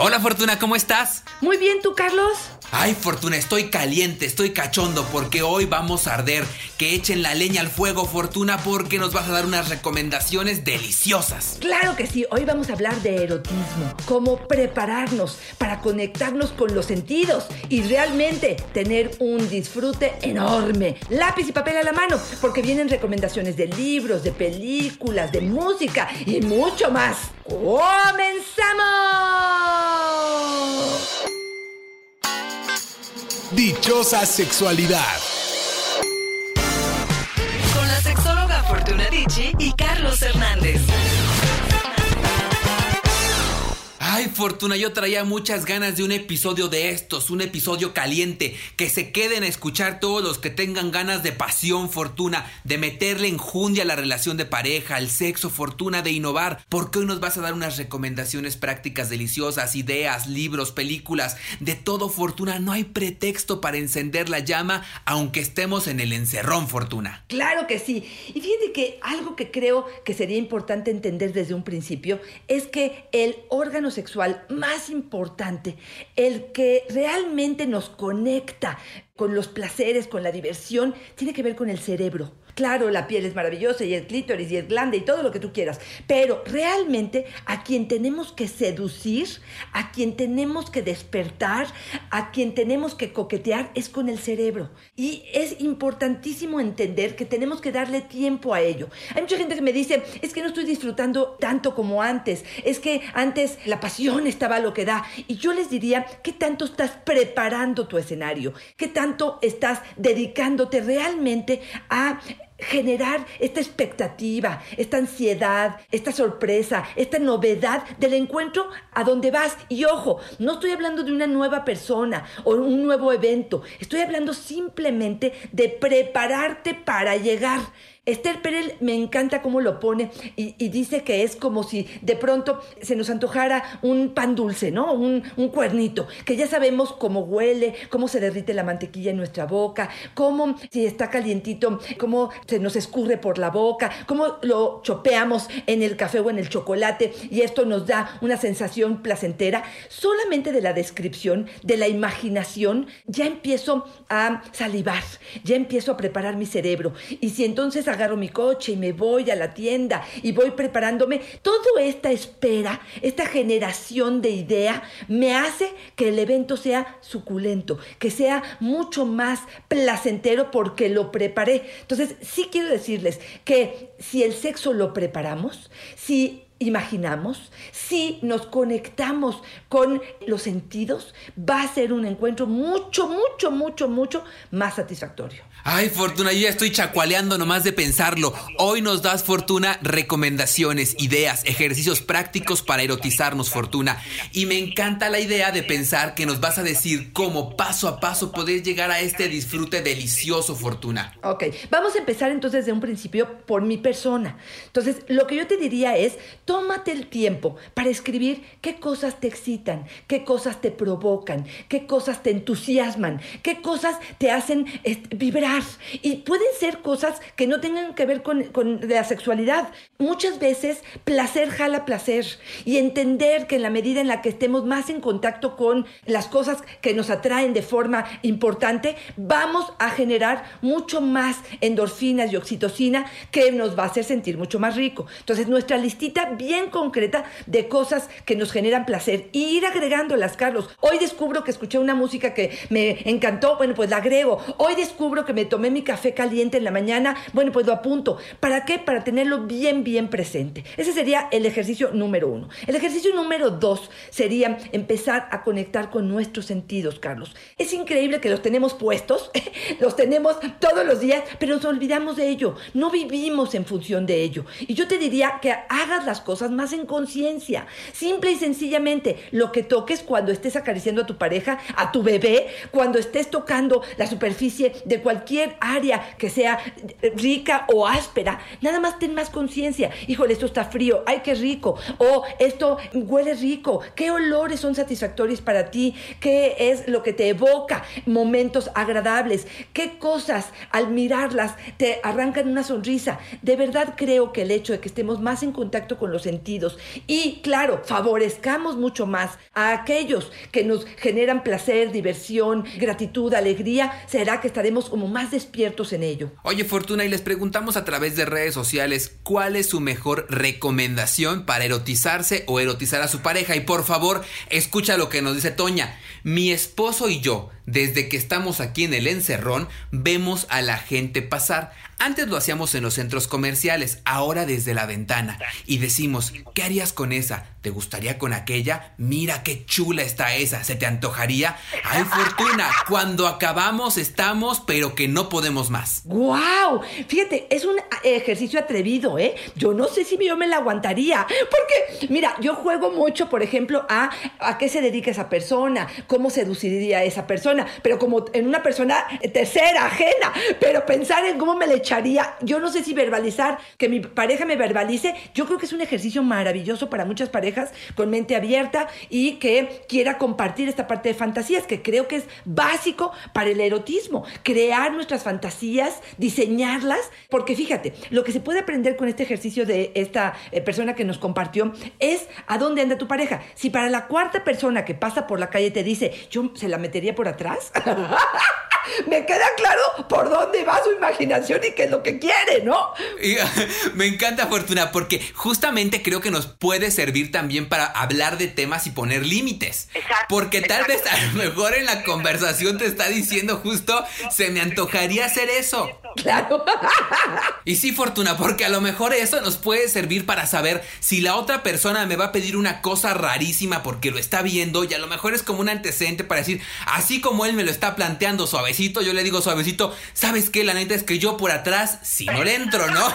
Hola Fortuna, ¿cómo estás? Muy bien, ¿tú, Carlos? Ay, Fortuna, estoy caliente, estoy cachondo porque hoy vamos a arder. Que echen la leña al fuego, Fortuna, porque nos vas a dar unas recomendaciones deliciosas. Claro que sí, hoy vamos a hablar de erotismo, cómo prepararnos para conectarnos con los sentidos y realmente tener un disfrute enorme. Lápiz y papel a la mano, porque vienen recomendaciones de libros, de películas, de música y mucho más. ¡Comenzamos! Dichosa sexualidad. Con la sexóloga Fortuna Dicci y Ay, Fortuna, yo traía muchas ganas de un episodio de estos, un episodio caliente, que se queden a escuchar todos los que tengan ganas de pasión, Fortuna, de meterle enjundia a la relación de pareja, al sexo, Fortuna, de innovar, porque hoy nos vas a dar unas recomendaciones prácticas deliciosas, ideas, libros, películas, de todo, Fortuna, no hay pretexto para encender la llama, aunque estemos en el encerrón, Fortuna. Claro que sí. Y fíjate que algo que creo que sería importante entender desde un principio es que el órgano sexual más importante, el que realmente nos conecta con los placeres, con la diversión, tiene que ver con el cerebro. Claro, la piel es maravillosa y el clítoris y el glande y todo lo que tú quieras, pero realmente a quien tenemos que seducir, a quien tenemos que despertar, a quien tenemos que coquetear es con el cerebro. Y es importantísimo entender que tenemos que darle tiempo a ello. Hay mucha gente que me dice, es que no estoy disfrutando tanto como antes, es que antes la pasión estaba lo que da. Y yo les diría, ¿qué tanto estás preparando tu escenario? ¿Qué tanto estás dedicándote realmente a generar esta expectativa, esta ansiedad, esta sorpresa, esta novedad del encuentro a donde vas. Y ojo, no estoy hablando de una nueva persona o un nuevo evento, estoy hablando simplemente de prepararte para llegar. Esther Perel me encanta cómo lo pone y, dice que es como si de pronto se nos antojara un pan dulce, ¿no? Un, un, cuernito, que ya sabemos cómo huele, cómo se derrite la mantequilla en nuestra boca, cómo si está calientito, cómo se nos escurre por la boca, cómo lo chopeamos en el café o en el chocolate y esto nos da una sensación placentera. Solamente de la descripción, de la imaginación, ya empiezo a salivar, ya empiezo a preparar mi cerebro. Y si entonces agarro mi coche y me voy a la tienda y voy preparándome. Toda esta espera, esta generación de idea me hace que el evento sea suculento, que sea mucho más placentero porque lo preparé. Entonces, sí quiero decirles que si el sexo lo preparamos, si imaginamos, si nos conectamos con los sentidos, va a ser un encuentro mucho, mucho, mucho, mucho más satisfactorio. Ay, Fortuna, yo ya estoy chacualeando nomás de pensarlo. Hoy nos das, Fortuna, recomendaciones, ideas, ejercicios prácticos para erotizarnos, Fortuna. Y me encanta la idea de pensar que nos vas a decir cómo paso a paso poder llegar a este disfrute delicioso, Fortuna. Ok, vamos a empezar entonces de un principio por mi persona. Entonces, lo que yo te diría es, tómate el tiempo para escribir qué cosas te excitan, qué cosas te provocan, qué cosas te entusiasman, qué cosas te hacen vibrar y pueden ser cosas que no tengan que ver con, la sexualidad. Muchas veces placer jala placer y entender que en la medida en la que estemos más en contacto con las cosas que nos atraen de forma importante, vamos a generar mucho más endorfinas y oxitocina que nos va a hacer sentir mucho más rico. Entonces, nuestra listita bien concreta de cosas que nos generan placer y ir agregándolas, Carlos. Hoy descubro que escuché una música que me encantó, bueno, pues la agrego. Hoy descubro que me tomé mi café caliente en la mañana, bueno, pues lo apunto. ¿Para qué? Para tenerlo bien, bien presente. Ese sería el ejercicio número uno. El ejercicio número dos sería empezar a conectar con nuestros sentidos, Carlos. Es increíble que los tenemos puestos, los tenemos todos los días, pero nos olvidamos de ello. No vivimos en función de ello. Y yo te diría que hagas las cosas más en conciencia. Simple y sencillamente, lo que toques cuando estés acariciando a tu pareja, a tu bebé, cuando estés tocando la superficie de cualquier cualquier área que sea rica o áspera, nada más ten más conciencia. Híjole, esto está frío, ay, qué rico. O esto huele rico. ¿Qué olores son satisfactorios para ti? ¿Qué es lo que te evoca momentos agradables? ¿Qué cosas al mirarlas te arrancan una sonrisa? De verdad creo que el hecho de que estemos más en contacto con los sentidos y, claro, favorezcamos mucho más a aquellos que nos generan placer, diversión, gratitud, alegría, será que estaremos como más despiertos en ello. Oye, Fortuna, y les preguntamos a través de redes sociales cuál es su mejor recomendación para erotizarse o erotizar a su pareja. Y por favor, escucha lo que nos dice Toña. Mi esposo y yo, desde que estamos aquí en el encerrón, vemos a la gente pasar. Antes lo hacíamos en los centros comerciales, ahora desde la ventana. Y decimos, ¿qué harías con esa? ¿Te gustaría con aquella? Mira qué chula está esa. ¿Se te antojaría? ¡Ay, Fortuna! Cuando acabamos estamos, pero que no podemos más. ¡Guau! Fíjate, es un ejercicio atrevido, ¿eh? Yo no sé si yo me la aguantaría. Porque, mira, yo juego mucho, por ejemplo, a a qué se dedica esa persona, cómo seduciría a esa persona, pero como en una persona tercera, ajena. Pero pensar en cómo me le echaría, yo no sé si verbalizar, que mi pareja me verbalice, yo creo que es un ejercicio maravilloso para muchas parejas con mente abierta y que quiera compartir esta parte de fantasías, que creo que es básico para el erotismo, crear nuestras fantasías, diseñarlas, porque fíjate, lo que se puede aprender con este ejercicio de esta eh, persona que nos compartió es a dónde anda tu pareja. Si para la cuarta persona que pasa por la calle te dice, yo se la metería por atrás. me queda claro por dónde va su imaginación y qué es lo que quiere, ¿no? Y, me encanta Fortuna porque justamente creo que nos puede servir también para hablar de temas y poner límites. Exacto, Porque tal exacto. vez a lo mejor en la conversación te está diciendo justo, se me antojaría hacer eso. Claro. Y sí, Fortuna, porque a lo mejor eso nos puede servir para saber si la otra persona me va a pedir una cosa rarísima porque lo está viendo y a lo mejor es como un antecedente para decir, así como él me lo está planteando suavecito, yo le digo suavecito, ¿sabes qué? La neta es que yo por atrás, si no le entro, ¿no?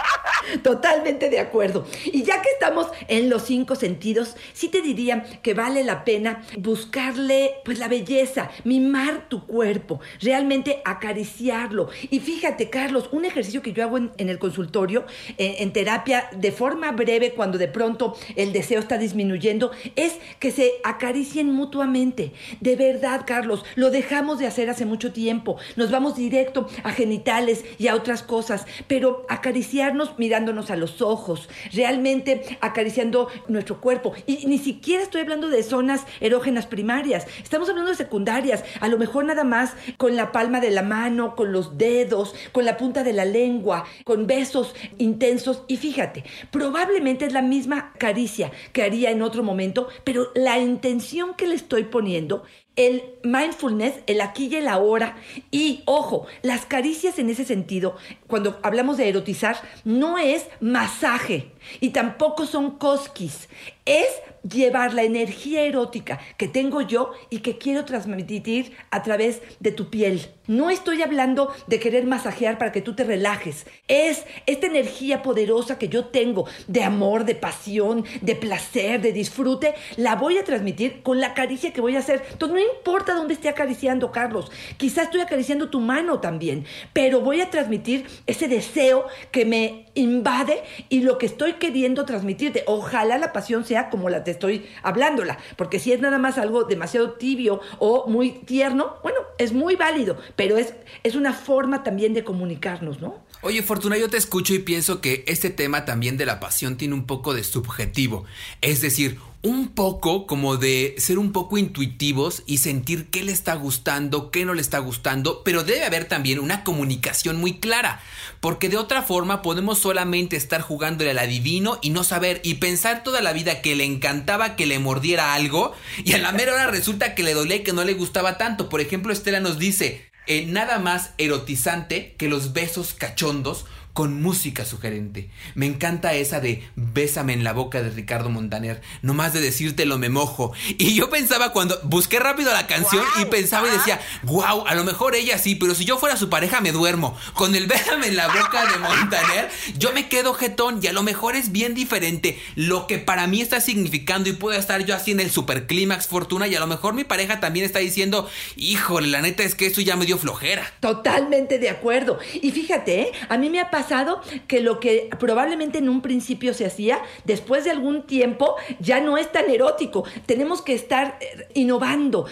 Totalmente de acuerdo. Y ya que estamos en los cinco sentidos, sí te diría que vale la pena buscarle pues la belleza, mimar tu cuerpo, realmente acariciarlo. Y fíjate, Carlos, un ejercicio que yo hago en, el consultorio, en terapia, de forma breve, cuando de pronto el deseo está disminuyendo, es que se acaricien mutuamente. De verdad, Carlos, lo dejamos de hacer hace mucho tiempo. Nos vamos directo a genitales y a otras cosas, pero acariciarnos mirándonos a los ojos, realmente acariciando nuestro cuerpo. Y ni siquiera estoy hablando de zonas erógenas primarias, estamos hablando de secundarias, a lo mejor nada más con la palma de la mano, con los dedos, con la punta de la lengua, con besos intensos. Y fíjate, probablemente es la misma caricia que haría en otro momento, pero la intención que le estoy poniendo el mindfulness, el aquí y el ahora. Y ojo, las caricias en ese sentido, cuando hablamos de erotizar, no es masaje y tampoco son cosquis. Es llevar la energía erótica que tengo yo y que quiero transmitir a través de tu piel. No estoy hablando de querer masajear para que tú te relajes. Es esta energía poderosa que yo tengo de amor, de pasión, de placer, de disfrute, la voy a transmitir con la caricia que voy a hacer. Importa dónde esté acariciando, Carlos. Quizás estoy acariciando tu mano también, pero voy a transmitir ese deseo que me invade y lo que estoy queriendo transmitirte. Ojalá la pasión sea como la te estoy hablándola, porque si es nada más algo demasiado tibio o muy tierno, bueno, es muy válido, pero es, es una forma también de comunicarnos, ¿no? Oye, Fortuna, yo te escucho y pienso que este tema también de la pasión tiene un poco de subjetivo. Es decir, un poco como de ser un poco intuitivos y sentir qué le está gustando, qué no le está gustando, pero debe haber también una comunicación muy clara, porque de otra forma podemos solamente estar jugándole al adivino y no saber y pensar toda la vida que le encantaba que le mordiera algo y a la mera hora resulta que le dolía y que no le gustaba tanto. Por ejemplo, Estela nos dice, eh, nada más erotizante que los besos cachondos con música sugerente. Me encanta esa de Bésame en la boca de Ricardo Montaner. Nomás de decírtelo me mojo. Y yo pensaba cuando busqué rápido la canción y pensaba y decía, wow, a lo mejor ella sí, pero si yo fuera su pareja me duermo. Con el Bésame en la boca de Montaner, yo me quedo jetón y a lo mejor es bien diferente lo que para mí está significando y puedo estar yo así en el superclímax fortuna y a lo mejor mi pareja también está diciendo, híjole, la neta es que eso ya me dio flojera. Totalmente de acuerdo. Y fíjate, ¿eh? a mí me ha pasado que lo que probablemente en un principio se hacía, después de algún tiempo ya no es tan erótico. Tenemos que estar eh, innovando,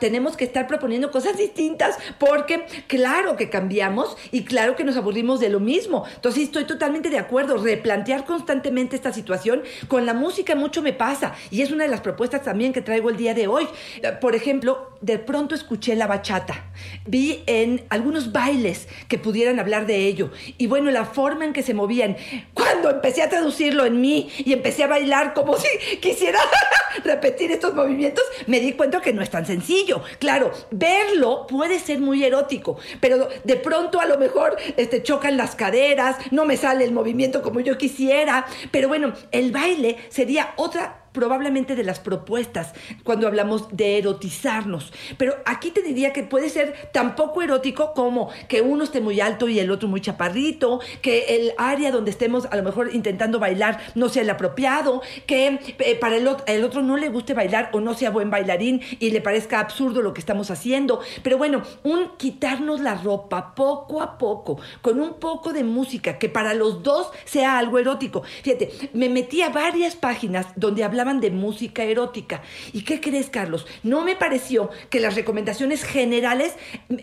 tenemos que estar proponiendo cosas distintas porque claro que cambiamos y claro que nos aburrimos de lo mismo. Entonces estoy totalmente de acuerdo, replantear constantemente esta situación. Con la música mucho me pasa y es una de las propuestas también que traigo el día de hoy. Eh, por ejemplo, de pronto escuché la bachata. Vi en algunos bailes que pudieran hablar de ello. Y bueno, la forma en que se movían. Cuando empecé a traducirlo en mí y empecé a bailar como si quisiera repetir estos movimientos, me di cuenta que no es tan sencillo. Claro, verlo puede ser muy erótico, pero de pronto a lo mejor este, chocan las caderas, no me sale el movimiento como yo quisiera. Pero bueno, el baile sería otra probablemente de las propuestas cuando hablamos de erotizarnos. Pero aquí te diría que puede ser tan poco erótico como que uno esté muy alto y el otro muy chaparrito, que el área donde estemos a lo mejor intentando bailar no sea el apropiado, que eh, para el, el otro no le guste bailar o no sea buen bailarín y le parezca absurdo lo que estamos haciendo. Pero bueno, un quitarnos la ropa poco a poco, con un poco de música, que para los dos sea algo erótico. Fíjate, me metí a varias páginas donde hablaba de música erótica. ¿Y qué crees, Carlos? No me pareció que las recomendaciones generales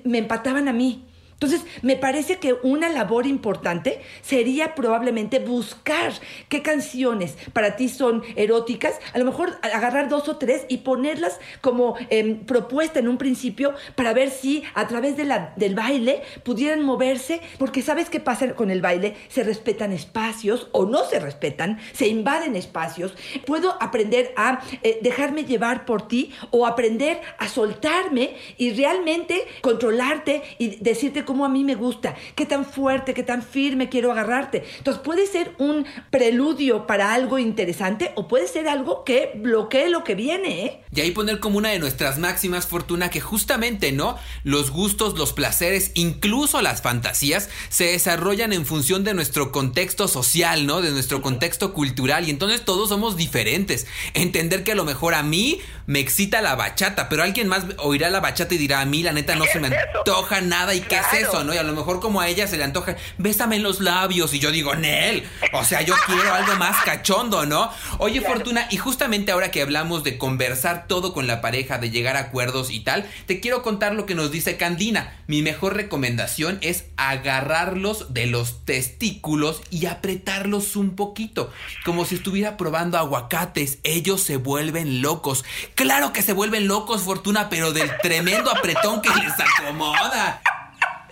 me empataban a mí. Entonces, me parece que una labor importante sería probablemente buscar qué canciones para ti son eróticas, a lo mejor agarrar dos o tres y ponerlas como em, propuesta en un principio para ver si a través de la, del baile pudieran moverse, porque sabes qué pasa con el baile, se respetan espacios o no se respetan, se invaden espacios. Puedo aprender a eh, dejarme llevar por ti o aprender a soltarme y realmente controlarte y decirte cómo a mí me gusta, qué tan fuerte, qué tan firme quiero agarrarte. Entonces puede ser un preludio para algo interesante o puede ser algo que bloquee lo que viene. ¿eh? Y ahí poner como una de nuestras máximas, Fortuna, que justamente, ¿no? Los gustos, los placeres, incluso las fantasías, se desarrollan en función de nuestro contexto social, ¿no? De nuestro contexto cultural. Y entonces todos somos diferentes. Entender que a lo mejor a mí me excita la bachata, pero alguien más oirá la bachata y dirá, a mí la neta no se me antoja nada y qué es eso, ¿no? Y a lo mejor como a ella se le antoja, bésame en los labios y yo digo, Nel, o sea, yo quiero algo más cachondo, ¿no? Oye, Fortuna, y justamente ahora que hablamos de conversar todo con la pareja, de llegar a acuerdos y tal, te quiero contar lo que nos dice Candina. Mi mejor recomendación es agarrarlos de los testículos y apretarlos un poquito, como si estuviera probando aguacates. Ellos se vuelven locos. Claro que se vuelven locos, Fortuna, pero del tremendo apretón que les acomoda.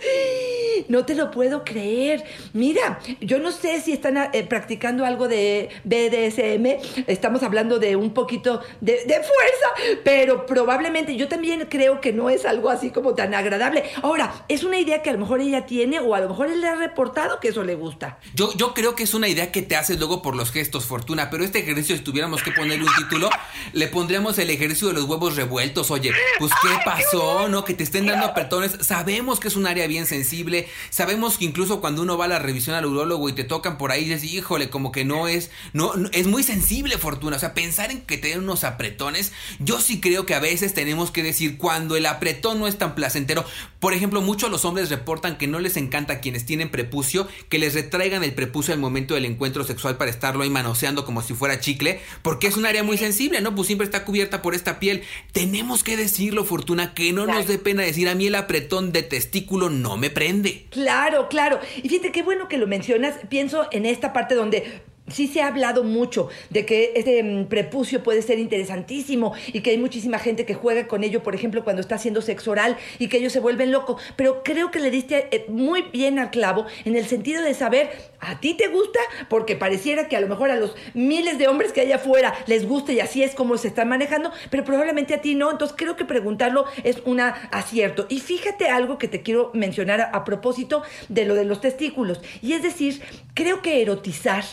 No te lo puedo creer. Mira, yo no sé si están eh, practicando algo de BDSM. Estamos hablando de un poquito de, fuerza, pero probablemente yo también creo que no es algo así como tan agradable. Ahora, es una idea que a lo mejor ella tiene o a lo mejor él le ha reportado que eso le gusta. Yo, yo creo que es una idea que te haces luego por los gestos, Fortuna, pero este ejercicio, si tuviéramos que ponerle un título, le pondríamos el ejercicio de los huevos revueltos. Oye, pues ¿qué pasó? ¿No? Que te estén dando apretones. Sabemos que es un área bien sensible. Sabemos que incluso cuando uno va a la revisión al urólogo y te tocan por ahí, dices, híjole, como que no es, no, es muy sensible, Fortuna. O sea, pensar en que te den unos apretones, yo sí creo que a veces tenemos que decir cuando el apretón no es tan placentero. Por ejemplo, muchos los hombres reportan que no les encanta a quienes tienen prepucio que les retraigan el prepucio al momento del encuentro sexual para estarlo ahí manoseando como si fuera chicle, porque es un área muy sensible, ¿no? Pues siempre está cubierta por esta piel. Tenemos que decirlo, Fortuna, que no nos dé pena decir a mí el apretón de testículo no me prende. Claro, claro. Y fíjate qué bueno que lo mencionas. Pienso en esta parte donde Sí se ha hablado mucho de que este mm, prepucio puede ser interesantísimo y que hay muchísima gente que juega con ello, por ejemplo, cuando está haciendo sexo oral y que ellos se vuelven locos. Pero creo que le diste eh, muy bien al clavo en el sentido de saber, ¿a ti te gusta? Porque pareciera que a lo mejor a los miles de hombres que hay afuera les gusta y así es como se están manejando, pero probablemente a ti no. Entonces creo que preguntarlo es un acierto. Y fíjate algo que te quiero mencionar a, a propósito de lo de los testículos. Y es decir, creo que erotizar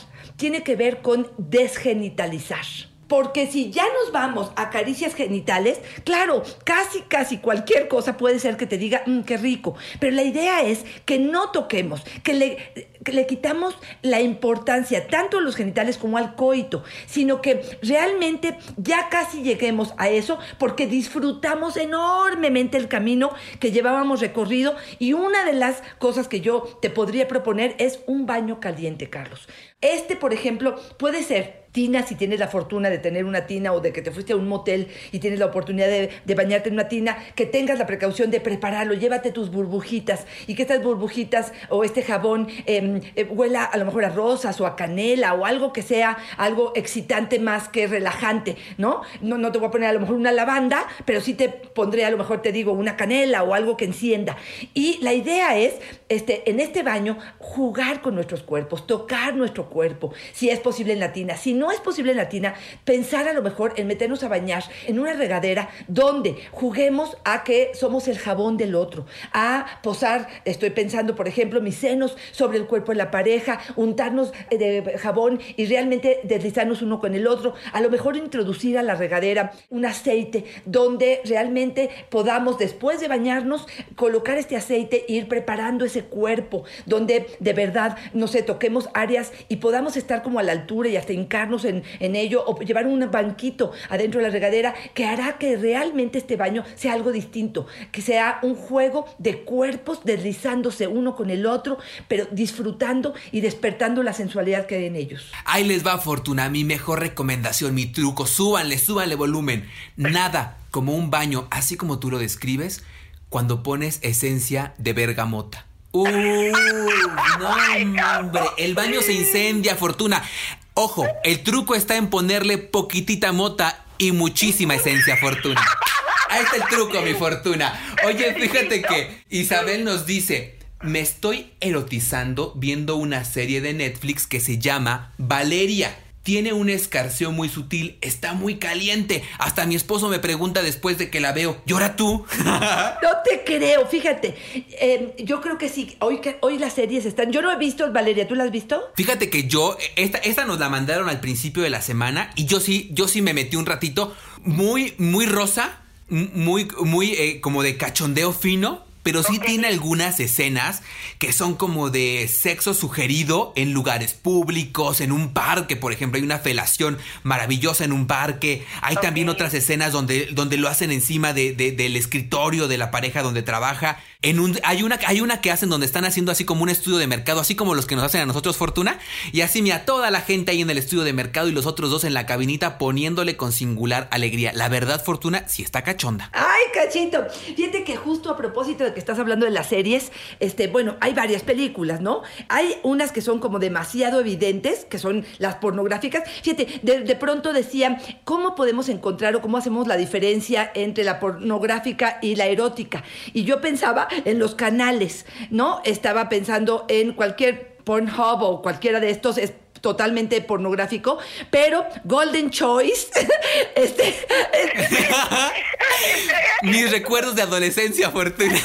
tiene que ver con desgenitalizar. Porque si ya nos vamos a caricias genitales, claro, casi, casi cualquier cosa puede ser que te diga, mmm, qué rico. Pero la idea es que no toquemos, que le, que le quitamos la importancia tanto a los genitales como al coito, sino que realmente ya casi lleguemos a eso porque disfrutamos enormemente el camino que llevábamos recorrido y una de las cosas que yo te podría proponer es un baño caliente, Carlos. Este, por ejemplo, puede ser tina si tienes la fortuna de tener una tina o de que te fuiste a un motel y tienes la oportunidad de, bañarte en una tina, que tengas la precaución de prepararlo, llévate tus burbujitas y que estas burbujitas o este jabón em, eh, huela a lo mejor a rosas o a canela o algo que sea algo excitante más que relajante, ¿no? No, no te voy a poner a lo mejor una lavanda, pero sí te pondré a lo mejor te digo una canela o algo que encienda. Y la idea es, este, en este baño, jugar con nuestros cuerpos, tocar nuestro cuerpo, si es posible en la tina. Si es posible en la tina, pensar a lo mejor en meternos a bañar en una regadera donde juguemos a que somos el jabón del otro, a posar, estoy pensando, por ejemplo, mis senos sobre el cuerpo de la pareja, untarnos de jabón y realmente deslizarnos uno con el otro, a lo mejor introducir a la regadera un aceite donde realmente podamos, después de bañarnos, colocar este aceite e ir preparando ese cuerpo, donde de verdad, no sé, toquemos áreas y podamos estar como a la altura y hasta hincarnos en, en ello o llevar un banquito adentro de la regadera que hará que realmente este baño sea algo distinto, que sea un juego de cuerpos deslizándose uno con el otro, pero disfrutando y despertando la sensualidad que hay en ellos. Ahí les va Fortuna, mi mejor recomendación, mi truco, súbanle, súbanle volumen. Nada como un baño, así como tú lo describes, cuando pones esencia de bergamota. ¡Uh! No, hombre. El baño se incendia, Fortuna. Ojo, el truco está en ponerle poquitita mota y muchísima esencia, Fortuna. Ahí está el truco, mi Fortuna. Oye, fíjate que Isabel nos dice, me estoy erotizando viendo una serie de Netflix que se llama Valeria. Tiene un escarceo muy sutil, está muy caliente. Hasta mi esposo me pregunta después de que la veo, ¿llora tú? no te creo, fíjate. Em, yo creo que sí, hoy, hoy las series están... Yo no he visto Valeria, ¿tú la has visto? Fíjate que yo, esta, esta nos la mandaron al principio de la semana y yo sí, yo sí me metí un ratito muy, muy rosa, muy, muy eh, como de cachondeo fino pero sí tiene algunas escenas que son como de sexo sugerido en lugares públicos, en un parque, por ejemplo, hay una felación maravillosa en un parque. Hay también otras escenas donde, donde lo hacen encima de, del escritorio de la pareja donde trabaja. Hay una que hacen donde están haciendo así como un estudio de mercado, así como los que nos hacen a nosotros Fortuna. Y así, mira, toda la gente ahí en el estudio de mercado y los otros dos en la cabinita poniéndole con singular alegría. La verdad, Fortuna, sí está cachonda. ¡Ay, cachito! Fíjate que justo a propósito de que estás hablando de las series, este, bueno, hay varias películas, ¿no? Hay unas que son como demasiado evidentes, que son las pornográficas. Fíjate, de, pronto decían, ¿cómo podemos encontrar o cómo hacemos la diferencia entre la pornográfica y la erótica? Y yo pensaba en los canales, ¿no? Estaba pensando en cualquier Pornhub o cualquiera de estos totalmente pornográfico, pero Golden Choice, este, mis recuerdos de adolescencia, Fortuna.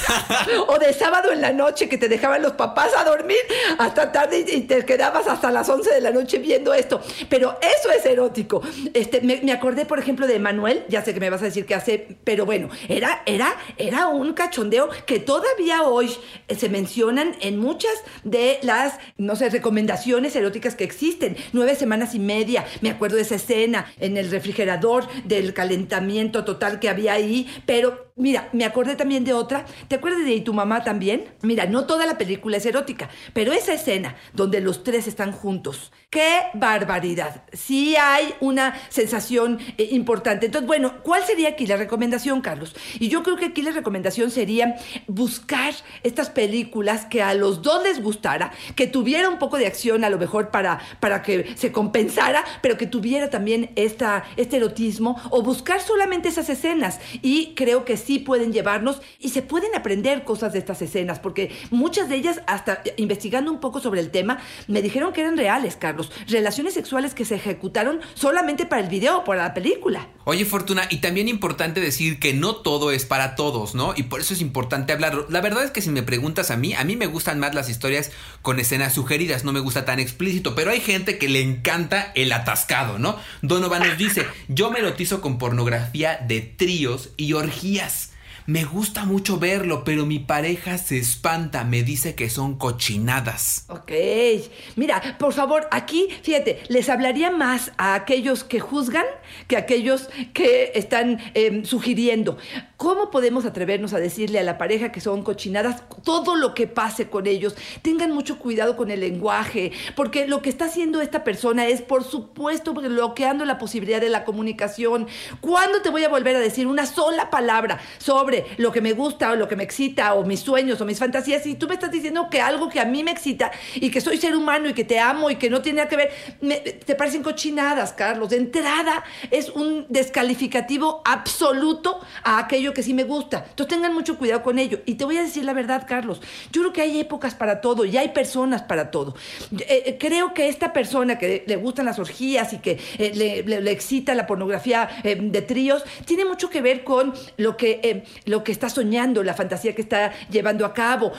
o de sábado en la noche que te dejaban los papás a dormir hasta tarde y te quedabas hasta las 11 de la noche viendo esto. Pero eso es erótico. Este, me, acordé, por ejemplo, de Manuel, ya sé que me vas a decir que hace, pero bueno, era, era, era un cachondeo que todavía hoy se mencionan en muchas de las, no sé, recomendaciones eróticas que existen Nueve semanas y media. Me acuerdo de esa escena en el refrigerador del calentamiento total que había ahí. Pero Mira, me acordé también de otra. ¿Te acuerdas de ¿Y tu mamá también? Mira, no toda la película es erótica, pero esa escena donde los tres están juntos. ¡Qué barbaridad! Sí hay una sensación eh, importante. Entonces, bueno, ¿cuál sería aquí la recomendación, Carlos? Y yo creo que aquí la recomendación sería buscar estas películas que a los dos les gustara, que tuviera un poco de acción a lo mejor para, para que se compensara, pero que tuviera también esta, este erotismo, o buscar solamente esas escenas. Y creo que sí pueden llevarnos y se pueden aprender cosas de estas escenas, porque muchas de ellas, hasta investigando un poco sobre el tema, me dijeron que eran reales, Carlos. Relaciones sexuales que se ejecutaron solamente para el video para la película. Oye, Fortuna, y también importante decir que no todo es para todos, ¿no? Y por eso es importante hablarlo. La verdad es que si me preguntas a mí, a mí me gustan más las historias con escenas sugeridas, no me gusta tan explícito, pero hay gente que le encanta el atascado, ¿no? Donovan nos dice, yo me lotizo con pornografía de tríos y orgías. Me gusta mucho verlo, pero mi pareja se espanta, me dice que son cochinadas. Ok, mira, por favor, aquí, fíjate, les hablaría más a aquellos que juzgan que a aquellos que están em, sugiriendo. ¿Cómo podemos atrevernos a decirle a la pareja que son cochinadas todo lo que pase con ellos? Tengan mucho cuidado con el lenguaje, porque lo que está haciendo esta persona es, por supuesto, bloqueando la posibilidad de la comunicación. ¿Cuándo te voy a volver a decir una sola palabra sobre lo que me gusta o lo que me excita o mis sueños o mis fantasías y tú me estás diciendo que algo que a mí me excita y que soy ser humano y que te amo y que no tiene nada que ver, te parecen cochinadas, Carlos. De entrada es un descalificativo absoluto a aquello que sí me gusta. Entonces tengan mucho cuidado con ello. Y te voy a decir la verdad, Carlos. Yo creo que hay épocas para todo y hay personas para todo. Eh, eh, creo que esta persona que le gustan las orgías y que eh, le, excita la pornografía de tríos, tiene mucho que ver con lo que lo que está soñando, la fantasía que está llevando a cabo.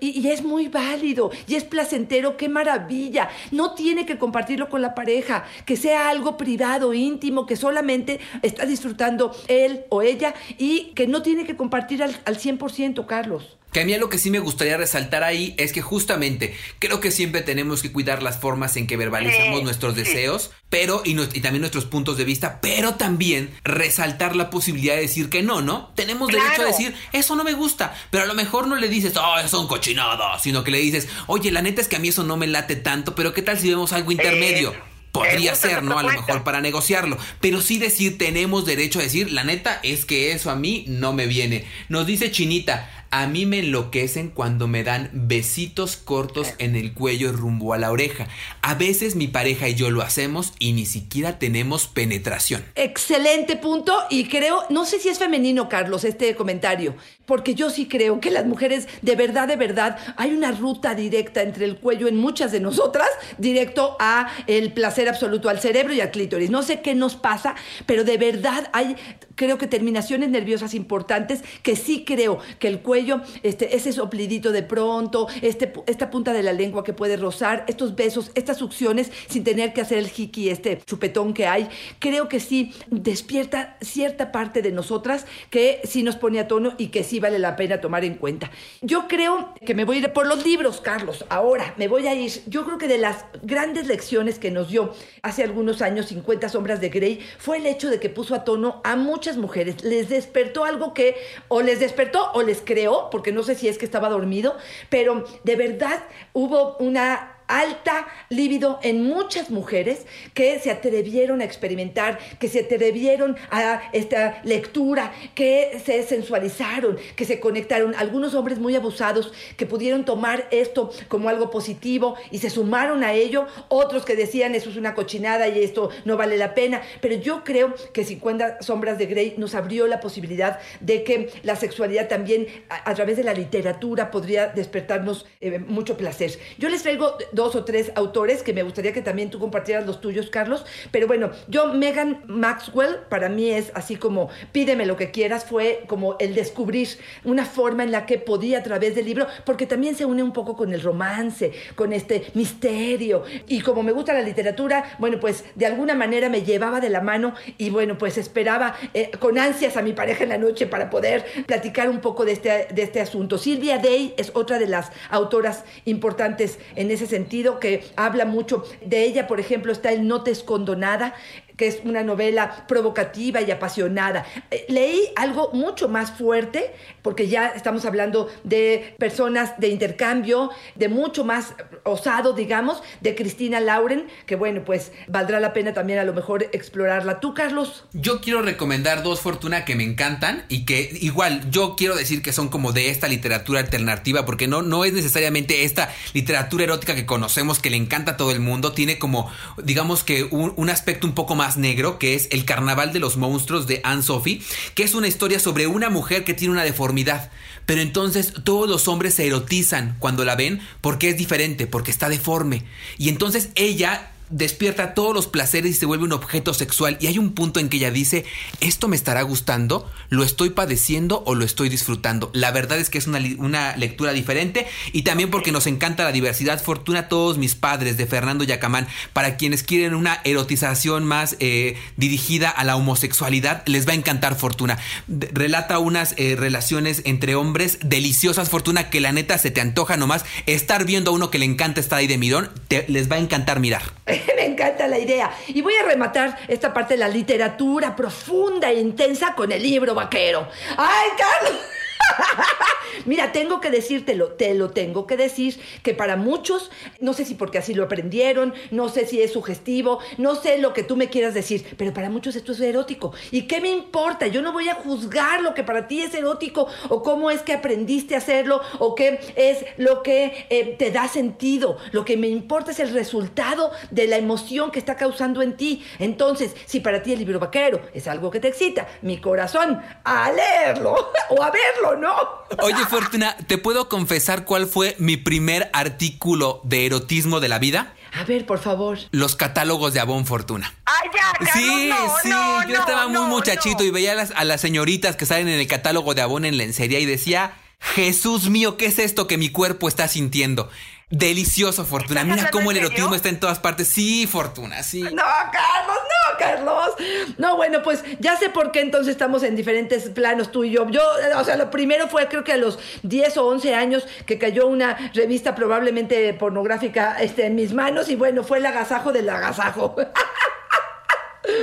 y, es muy válido y es placentero, qué maravilla. No tiene que compartirlo con la pareja, que sea algo privado, íntimo, que solamente está disfrutando él o ella y que no tiene que compartir al, al 100%, Carlos. Que a mí lo que sí me gustaría resaltar ahí es que justamente creo que siempre tenemos que cuidar las formas en que verbalizamos nuestros deseos, pero y, también nuestros puntos de vista, pero también resaltar la posibilidad de decir que no, ¿no? Tenemos derecho a decir, eso no me gusta, pero a lo mejor no le dices, oh, son cochinadas, sino que le dices, oye, la neta es que a mí eso no me late tanto, pero ¿qué tal si vemos algo intermedio? Podría ser, ¿no? A lo mejor para negociarlo. Pero sí decir, tenemos derecho a decir, la neta es que eso a mí no me viene. Nos dice Chinita, a mí me enloquecen cuando me dan besitos cortos en el cuello rumbo a la oreja. A veces mi pareja y yo lo hacemos y ni siquiera tenemos penetración. Excelente punto y creo, no sé si es femenino, Carlos, este comentario, porque yo sí creo que las mujeres, de verdad, de verdad, hay una ruta directa entre el cuello en muchas de nosotras, directo a el placer absoluto al cerebro y al clítoris. No sé qué nos pasa, pero de verdad hay, creo que terminaciones nerviosas importantes que sí creo que el cuello este, ese soplidito de pronto, este, esta punta de la lengua que puede rozar, estos besos, estas succiones sin tener que hacer el jiki, este chupetón que hay, creo que sí despierta cierta parte de nosotras que sí nos pone a tono y que sí vale la pena tomar en cuenta. Yo creo que me voy a ir por los libros, Carlos, ahora me voy a ir. Yo creo que de las grandes lecciones que nos dio hace algunos años 50 sombras de Grey fue el hecho de que puso a tono a muchas mujeres, les despertó algo que o les despertó o les creó porque no sé si es que estaba dormido, pero de verdad hubo una alta libido en muchas mujeres que se atrevieron a experimentar, que se atrevieron a esta lectura, que se sensualizaron, que se conectaron. Algunos hombres muy abusados que pudieron tomar esto como algo positivo y se sumaron a ello. Otros que decían eso es una cochinada y esto no vale la pena. Pero yo creo que 50 sombras de Grey nos abrió la posibilidad de que la sexualidad también a, través de la literatura podría despertarnos eh, mucho placer. Yo les traigo dos o tres autores que me gustaría que también tú compartieras los tuyos, Carlos. Pero bueno, yo, Megan Maxwell, para mí es así como pídeme lo que quieras, fue como el descubrir una forma en la que podía a través del libro, porque también se une un poco con el romance, con este misterio. Y como me gusta la literatura, bueno, pues de alguna manera me llevaba de la mano y bueno, pues esperaba eh, con ansias a mi pareja en la noche para poder platicar un poco de este, de este asunto. Silvia Day es otra de las autoras importantes en ese sentido que habla mucho de ella, por ejemplo, está el No te escondo nada, que es una novela provocativa y apasionada. Eh, leí algo mucho más fuerte, porque ya estamos hablando de personas de intercambio, de mucho más osado, digamos, de Cristina Lauren, que bueno, pues valdrá la pena también a lo mejor explorarla. ¿Tú, Carlos? Yo quiero recomendar dos Fortuna que me encantan y que igual yo quiero decir que son como de esta literatura alternativa, porque no, no es necesariamente esta literatura erótica que conocemos, que le encanta a todo el mundo, tiene como, digamos que un, un aspecto un poco más negro, que es El Carnaval de los Monstruos de Anne Sophie, que es una historia sobre una mujer que tiene una deformidad. Pero entonces todos los hombres se erotizan cuando la ven porque es diferente, porque está deforme. Y entonces ella despierta todos los placeres y se vuelve un objeto sexual. Y hay un punto en que ella dice, ¿esto me estará gustando? ¿Lo estoy padeciendo o lo estoy disfrutando? La verdad es que es una, una lectura diferente y también porque nos encanta la diversidad. Fortuna a todos mis padres de Fernando Yacamán. Para quienes quieren una erotización más eh, dirigida a la homosexualidad, les va a encantar Fortuna. relata unas eh, relaciones entre hombres deliciosas, Fortuna, que la neta se te antoja nomás estar viendo a uno que le encanta estar ahí de mirón. Te, les va a encantar mirar. Me encanta la idea. Y voy a rematar esta parte de la literatura profunda e intensa con el libro vaquero. ¡Ay, Carlos! Mira, tengo que decírtelo, te lo tengo que decir, que para muchos, no sé si porque así lo aprendieron, no sé si es sugestivo, no sé lo que tú me quieras decir, pero para muchos esto es erótico. ¿Y qué me importa? Yo no voy a juzgar lo que para ti es erótico o cómo es que aprendiste a hacerlo o qué es lo que eh, te da sentido. Lo que me importa es el resultado de la emoción que está causando en ti. Entonces, si para ti el libro vaquero es algo que te excita, mi corazón, a leerlo o a verlo, ¿no? Oye, Fortuna, ¿te puedo confesar cuál fue mi primer artículo de erotismo de la vida? A ver, por favor. Los catálogos de Avon Fortuna. Ay, ya, Carlos, Sí, no, sí, no, yo estaba no, muy muchachito no. y veía a las, a las señoritas que salen en el catálogo de Avon en lencería y decía, Jesús mío, ¿qué es esto que mi cuerpo está sintiendo? Delicioso, Fortuna. ¿Estás Mira cómo el erotismo serio? está en todas partes. Sí, Fortuna, sí. No, Carlos, no, Carlos. No, bueno, pues ya sé por qué entonces estamos en diferentes planos tú y yo. Yo, eh, o sea, lo primero fue creo que a los 10 o 11 años que cayó una revista probablemente pornográfica este, en mis manos y bueno, fue el agasajo del agasajo.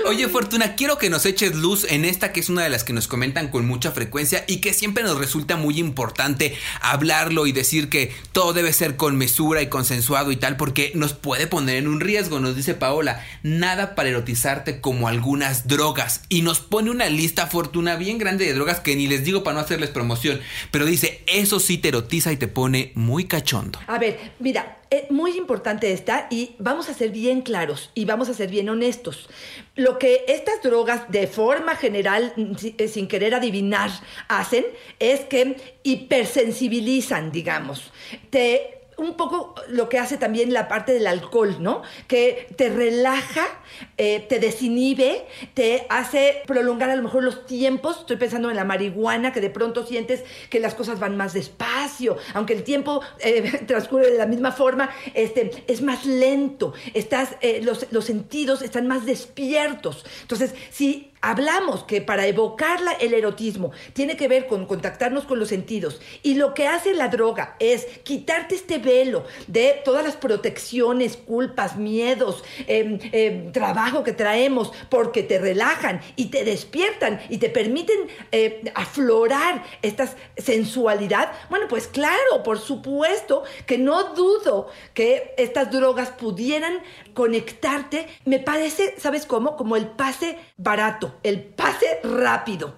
Oye, Fortuna, quiero que nos eches luz en esta que es una de las que nos comentan con mucha frecuencia y que siempre nos resulta muy importante hablarlo y decir que todo debe ser con mesura y consensuado y tal, porque nos puede poner en un riesgo, nos dice Paola. Nada para erotizarte como algunas drogas. Y nos pone una lista, Fortuna, bien grande de drogas que ni les digo para no hacerles promoción, pero dice, eso sí te erotiza y te pone muy cachondo. A ver, mira, es muy importante esta y vamos a ser bien claros y vamos a ser bien honestos. Lo que estas drogas de forma general, mm, eh, sin querer adivinar, hacen es que hipersensibilizan, digamos. Te un poco lo que hace también la parte del alcohol, ¿no? Que te relaja, eh, te desinhibe, te hace prolongar a lo mejor los tiempos. Estoy pensando en la marihuana, que de pronto sientes que las cosas van más despacio, aunque el tiempo eh, transcurre de la misma forma, este, es más lento. Estás, eh, los, los sentidos están más despiertos. Entonces, si hablamos que para evocar la- el erotismo tiene que ver con contactarnos con los sentidos. Y lo que hace la droga es quitarte este velo de todas las protecciones, culpas, miedos, em, em, trabajo que traemos porque te relajan y te despiertan y te permiten eh, aflorar esta sensualidad, bueno, pues claro, por supuesto que no dudo que estas drogas pudieran conectarte, me parece, ¿sabes cómo? Como el pase barato, el pase rápido.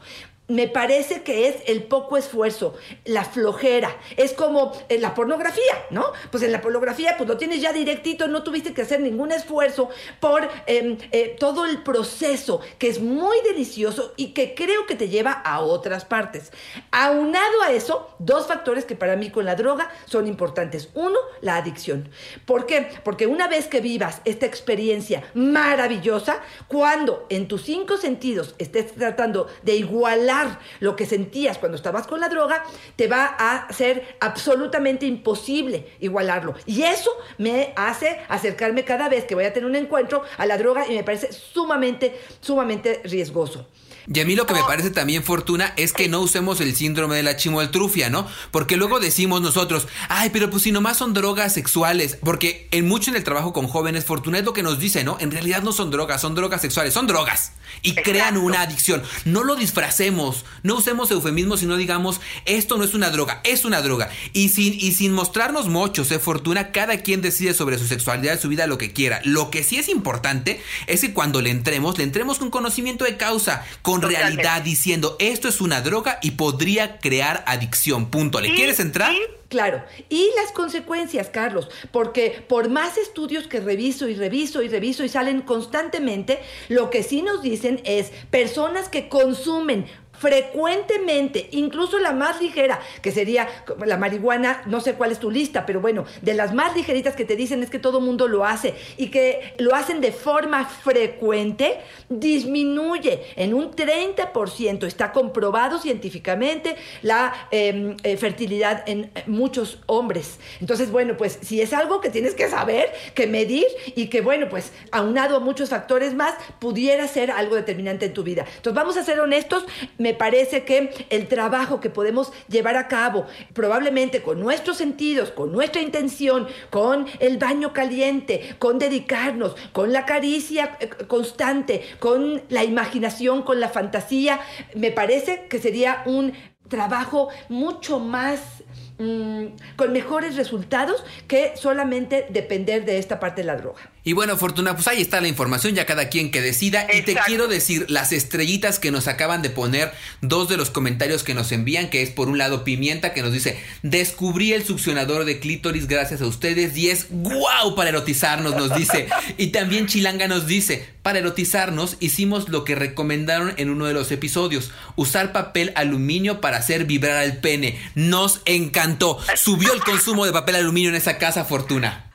Me parece que es el poco esfuerzo, la flojera. Es como en la pornografía, ¿no? Pues en la pornografía, pues lo tienes ya directito, no tuviste que hacer ningún esfuerzo por eh, eh, todo el proceso, que es muy delicioso y que creo que te lleva a otras partes. Aunado a eso, dos factores que para mí con la droga son importantes. Uno, la adicción. ¿Por qué? Porque una vez que vivas esta experiencia maravillosa, cuando en tus cinco sentidos estés tratando de igualar lo que sentías cuando estabas con la droga, te va a ser absolutamente imposible igualarlo. Y eso me hace acercarme cada vez que voy a tener un encuentro a la droga y me parece sumamente, sumamente riesgoso. Y a mí lo que me parece también, Fortuna, es que no usemos el síndrome de la chimoltrufia, ¿no? Porque luego decimos nosotros, ay, pero pues si nomás son drogas sexuales, porque en mucho en el trabajo con jóvenes, Fortuna es lo que nos dice, ¿no? En realidad no son drogas, son drogas sexuales, son drogas. Y crean una adicción. No lo disfracemos, no usemos eufemismos y no digamos, esto no es una droga, es una droga. Y sin, y sin mostrarnos mochos, ¿eh? Fortuna, cada quien decide sobre su sexualidad, su vida, lo que quiera. Lo que sí es importante es que cuando le entremos, le entremos con conocimiento de causa, con realidad, diciendo, esto es una droga y podría crear adicción. Punto. ¿Le quieres entrar? Claro, y las consecuencias, Carlos, porque por más estudios que reviso y reviso y reviso y salen constantemente, lo que sí nos dicen es personas que consumen frecuentemente, incluso la más ligera, que sería la marihuana, no sé cuál es tu lista, pero bueno, de las más ligeritas que te dicen es que todo mundo lo hace y que lo hacen de forma frecuente, disminuye en un 30%. Está comprobado científicamente la em, eh, fertilidad en muchos hombres. Entonces, bueno, pues si es algo que tienes que saber, que medir y que, bueno, pues aunado a muchos factores más, pudiera ser algo determinante en tu vida. Entonces, vamos a ser honestos, me parece que el trabajo que podemos llevar a cabo, probablemente con nuestros sentidos, con nuestra intención, con el baño caliente, con dedicarnos, con la caricia eh, constante, con la imaginación, con la fantasía, me parece que sería un trabajo mucho más mm, con mejores resultados que solamente depender de esta parte de la droga. Y bueno, Fortuna, pues ahí está la información, ya cada quien que decida. Y te quiero decir, las estrellitas que nos acaban de poner, dos de los comentarios que nos envían, que es por un lado Pimienta, que nos dice, descubrí el succionador de clítoris gracias a ustedes y es guau para erotizarnos, nos dice. Y también Chilanga nos dice, para erotizarnos hicimos lo que recomendaron en uno de los episodios, usar papel aluminio para hacer vibrar al pene. Nos encantó. Subió el consumo de papel aluminio en esa casa, Fortuna.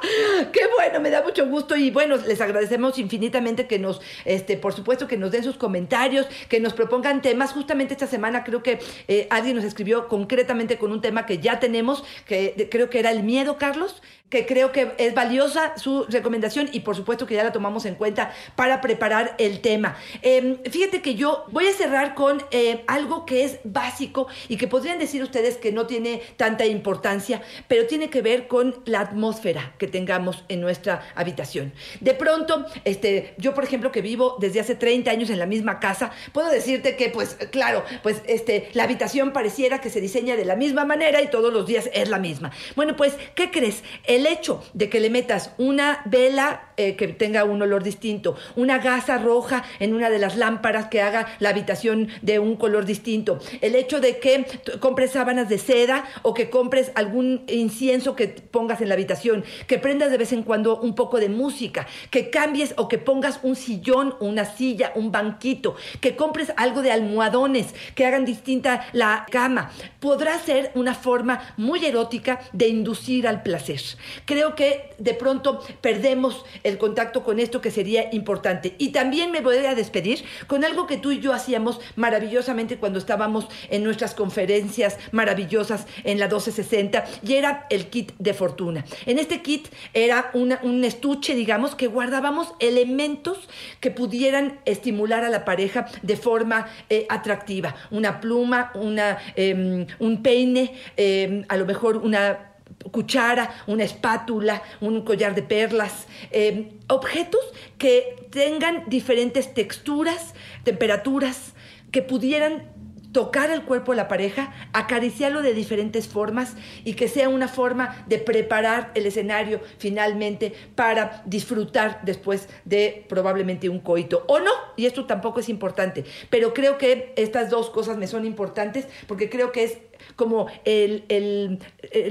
Qué bueno, me da mucho gusto y bueno, les agradecemos infinitamente que nos, este, por supuesto, que nos den sus comentarios, que nos propongan temas. Justamente esta semana creo que eh, alguien nos escribió concretamente con un tema que ya tenemos, que creo que era el miedo, Carlos que creo que es valiosa su recomendación y por supuesto que ya la tomamos en cuenta para preparar el tema. Em, fíjate que yo voy a cerrar con eh, algo que es básico y que podrían decir ustedes que no tiene tanta importancia, pero tiene que ver con la atmósfera que tengamos en nuestra habitación. De pronto, este, yo por ejemplo que vivo desde hace 30 años en la misma casa, puedo decirte que pues claro, pues este, la habitación pareciera que se diseña de la misma manera y todos los días es la misma. Bueno, pues, ¿qué crees? Hecho de que le metas una vela eh, que tenga un olor distinto, una gasa roja en una de las lámparas que haga la habitación de un color distinto, el hecho de que compres sábanas de seda o que compres algún incienso que pongas en la habitación, que prendas de vez en cuando un poco de música, que cambies o que pongas un sillón, una silla, un banquito, que compres algo de almohadones, que hagan distinta la cama, podrá ser una forma muy erótica de inducir al placer creo que de pronto perdemos el contacto con esto que sería importante. Y también me voy a despedir con algo que tú y yo hacíamos maravillosamente cuando estábamos en nuestras conferencias maravillosas en la 1260 y era el kit de fortuna. En este kit era un estuche, digamos, que guardábamos elementos que pudieran estimular a la pareja de forma eh, atractiva. Una pluma, una, em, un peine, em, a lo mejor una cuchara, una espátula, un collar de perlas, eh, objetos que tengan diferentes texturas, temperaturas, que pudieran tocar el cuerpo de la pareja, acariciarlo de diferentes formas y que sea una forma de preparar el escenario finalmente para disfrutar después de probablemente un coito. O no, y esto tampoco es importante, pero creo que estas dos cosas me son importantes porque creo que es como el,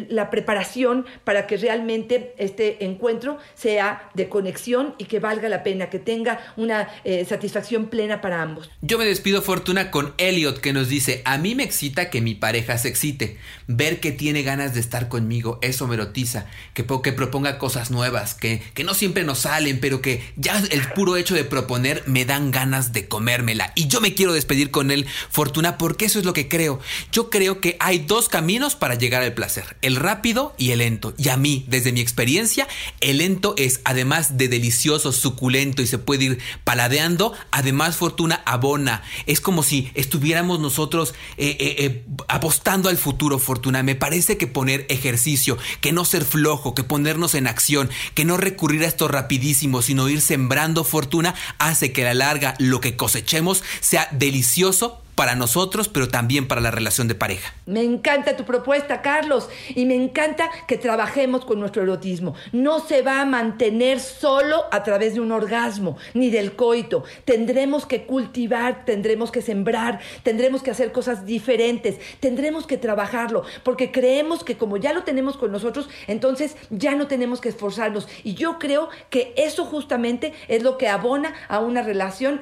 la preparación para que realmente este encuentro sea de conexión y que valga la pena, que tenga una eh, satisfacción plena para ambos. Yo me despido Fortuna con Elliot que nos dice, a mí me excita que mi pareja se excite, ver que tiene ganas de estar conmigo, eso me erotiza, que, que proponga cosas nuevas, que, que no siempre nos salen, pero que ya el puro hecho de proponer me dan ganas de comérmela. Y yo me quiero despedir con él, Fortuna, porque eso es lo que creo. Yo creo que hay dos caminos para llegar al placer, el rápido y el lento. Y a mí, desde mi experiencia, el lento es, además de delicioso, suculento y se puede ir paladeando, además Fortuna abona. Es como si estuviéramos nosotros eh, eh, eh, apostando al futuro, Fortuna. Me parece que poner ejercicio, que no ser flojo, que ponernos en acción, que no recurrir a esto rapidísimo, sino ir sembrando fortuna, hace que a la larga lo que cosechemos sea delicioso para nosotros, pero también para la relación de pareja. Me encanta tu propuesta, Carlos, y me encanta que trabajemos con nuestro erotismo. No se va a mantener solo a través de un orgasmo, ni del coito. Tendremos que cultivar, tendremos que sembrar, tendremos que hacer cosas diferentes, tendremos que trabajarlo, porque creemos que como ya lo tenemos con nosotros, entonces ya no tenemos que esforzarnos. Y yo creo que eso justamente es lo que abona a una relación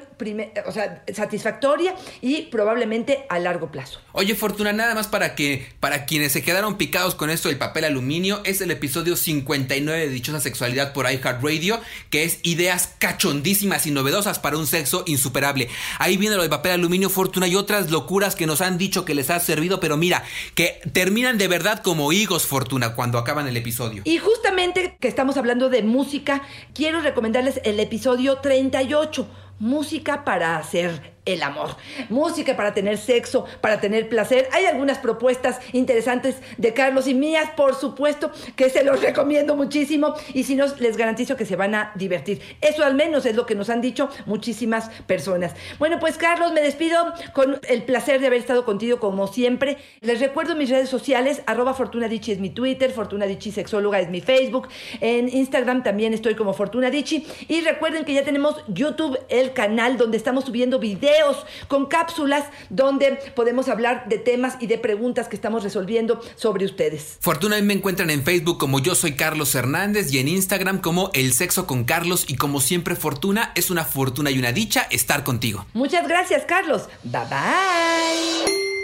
o sea, satisfactoria y probablemente probablemente a largo plazo. Oye, Fortuna, nada más para que para quienes se quedaron picados con esto del papel aluminio, es el episodio 59 de Dichosa Sexualidad por iHeartRadio, que es ideas cachondísimas y novedosas para un sexo insuperable. Ahí viene lo del papel aluminio, Fortuna, y otras locuras que nos han dicho que les ha servido, pero mira, que terminan de verdad como higos, Fortuna, cuando acaban el episodio. Y justamente que estamos hablando de música, quiero recomendarles el episodio 38, música para hacer el amor. Música para tener sexo, para tener placer. Hay algunas propuestas interesantes de Carlos y mías, por supuesto, que se los recomiendo muchísimo y si no, les garantizo que se van a divertir. Eso al menos es lo que nos han dicho muchísimas personas. Bueno, pues Carlos, me despido con el placer de haber estado contigo como siempre. Les recuerdo mis redes sociales, arroba Fortuna es mi Twitter, Fortuna Sexóloga es mi Facebook, en Instagram también estoy como Fortuna y recuerden que ya tenemos YouTube, el canal donde estamos subiendo videos con cápsulas donde podemos hablar de temas y de preguntas que estamos resolviendo sobre ustedes. Fortuna me encuentran en Facebook como yo soy Carlos Hernández y en Instagram como El Sexo con Carlos y como siempre Fortuna es una fortuna y una dicha estar contigo. Muchas gracias Carlos. Bye bye.